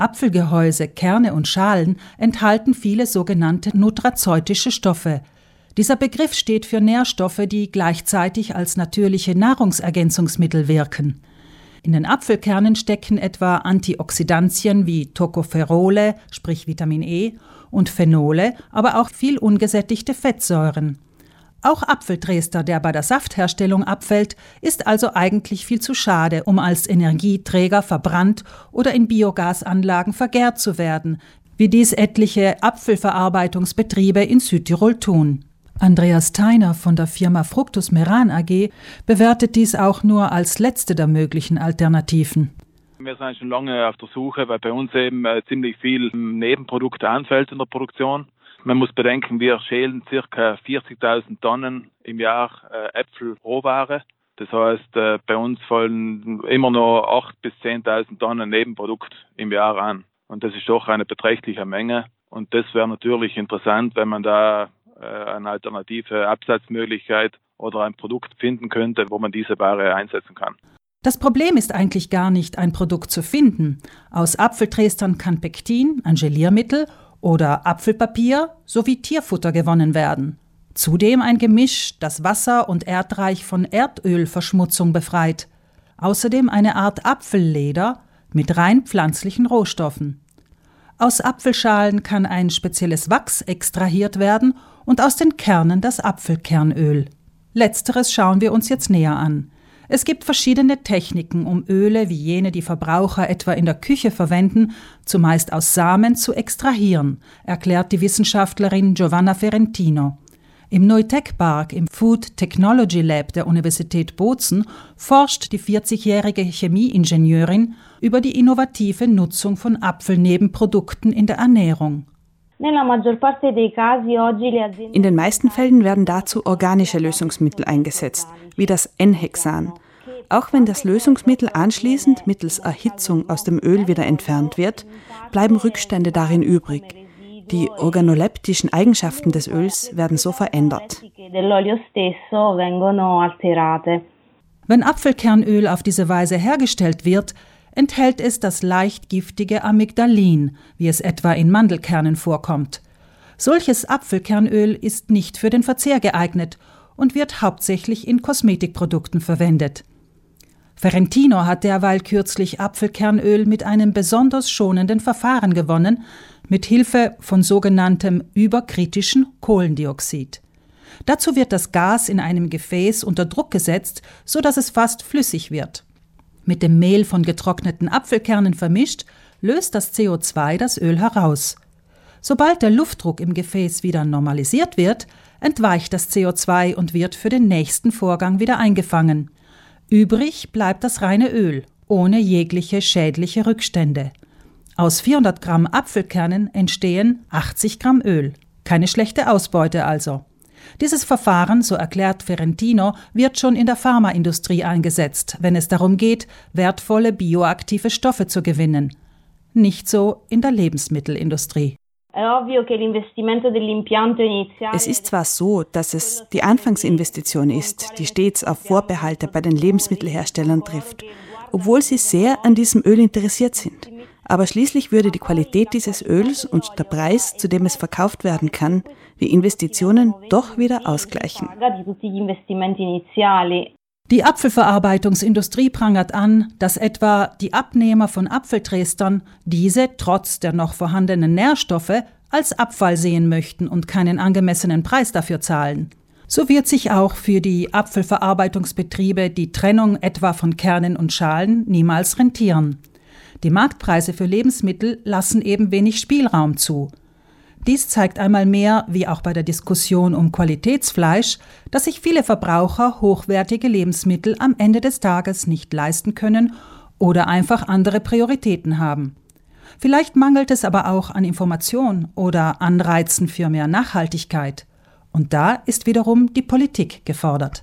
Apfelgehäuse, Kerne und Schalen enthalten viele sogenannte nutrazeutische Stoffe. Dieser Begriff steht für Nährstoffe, die gleichzeitig als natürliche Nahrungsergänzungsmittel wirken. In den Apfelkernen stecken etwa Antioxidantien wie Tocopherole, sprich Vitamin E, und Phenole, aber auch viel ungesättigte Fettsäuren. Auch Apfeldrester, der bei der Saftherstellung abfällt, ist also eigentlich viel zu schade, um als Energieträger verbrannt oder in Biogasanlagen vergärt zu werden, wie dies etliche Apfelverarbeitungsbetriebe in Südtirol tun. Andreas Theiner von der Firma Fructus Meran AG bewertet dies auch nur als letzte der möglichen Alternativen. Wir sind schon lange auf der Suche, weil bei uns eben äh, ziemlich viel Nebenprodukte anfällt in der Produktion. Man muss bedenken, wir schälen circa 40.000 Tonnen im Jahr äh, Äpfelrohware. Das heißt, äh, bei uns fallen immer noch 8.000 bis 10.000 Tonnen Nebenprodukt im Jahr an. Und das ist doch eine beträchtliche Menge. Und das wäre natürlich interessant, wenn man da äh, eine alternative Absatzmöglichkeit oder ein Produkt finden könnte, wo man diese Ware einsetzen kann. Das Problem ist eigentlich gar nicht, ein Produkt zu finden. Aus Apfeltrestern kann Pektin, ein Geliermittel, oder Apfelpapier sowie Tierfutter gewonnen werden. Zudem ein Gemisch, das Wasser und Erdreich von Erdölverschmutzung befreit. Außerdem eine Art Apfelleder mit rein pflanzlichen Rohstoffen. Aus Apfelschalen kann ein spezielles Wachs extrahiert werden und aus den Kernen das Apfelkernöl. Letzteres schauen wir uns jetzt näher an. Es gibt verschiedene Techniken, um Öle wie jene, die Verbraucher etwa in der Küche verwenden, zumeist aus Samen zu extrahieren, erklärt die Wissenschaftlerin Giovanna Ferentino. Im Neutech Park im Food Technology Lab der Universität Bozen forscht die 40-jährige Chemieingenieurin über die innovative Nutzung von Apfelnebenprodukten in der Ernährung. In den meisten Fällen werden dazu organische Lösungsmittel eingesetzt, wie das N-Hexan. Auch wenn das Lösungsmittel anschließend mittels Erhitzung aus dem Öl wieder entfernt wird, bleiben Rückstände darin übrig. Die organoleptischen Eigenschaften des Öls werden so verändert. Wenn Apfelkernöl auf diese Weise hergestellt wird, enthält es das leicht giftige Amygdalin, wie es etwa in Mandelkernen vorkommt. Solches Apfelkernöl ist nicht für den Verzehr geeignet und wird hauptsächlich in Kosmetikprodukten verwendet. Ferentino hat derweil kürzlich Apfelkernöl mit einem besonders schonenden Verfahren gewonnen, mit Hilfe von sogenanntem überkritischen Kohlendioxid. Dazu wird das Gas in einem Gefäß unter Druck gesetzt, so dass es fast flüssig wird. Mit dem Mehl von getrockneten Apfelkernen vermischt, löst das CO2 das Öl heraus. Sobald der Luftdruck im Gefäß wieder normalisiert wird, entweicht das CO2 und wird für den nächsten Vorgang wieder eingefangen. Übrig bleibt das reine Öl, ohne jegliche schädliche Rückstände. Aus 400 Gramm Apfelkernen entstehen 80 Gramm Öl. Keine schlechte Ausbeute also. Dieses Verfahren, so erklärt Ferentino, wird schon in der Pharmaindustrie eingesetzt, wenn es darum geht, wertvolle bioaktive Stoffe zu gewinnen. Nicht so in der Lebensmittelindustrie. Es ist zwar so, dass es die Anfangsinvestition ist, die stets auf Vorbehalte bei den Lebensmittelherstellern trifft, obwohl sie sehr an diesem Öl interessiert sind. Aber schließlich würde die Qualität dieses Öls und der Preis, zu dem es verkauft werden kann, die Investitionen doch wieder ausgleichen. Die Apfelverarbeitungsindustrie prangert an, dass etwa die Abnehmer von Apfeltrestern diese trotz der noch vorhandenen Nährstoffe als Abfall sehen möchten und keinen angemessenen Preis dafür zahlen. So wird sich auch für die Apfelverarbeitungsbetriebe die Trennung etwa von Kernen und Schalen niemals rentieren. Die Marktpreise für Lebensmittel lassen eben wenig Spielraum zu. Dies zeigt einmal mehr, wie auch bei der Diskussion um Qualitätsfleisch, dass sich viele Verbraucher hochwertige Lebensmittel am Ende des Tages nicht leisten können oder einfach andere Prioritäten haben. Vielleicht mangelt es aber auch an Information oder Anreizen für mehr Nachhaltigkeit. Und da ist wiederum die Politik gefordert.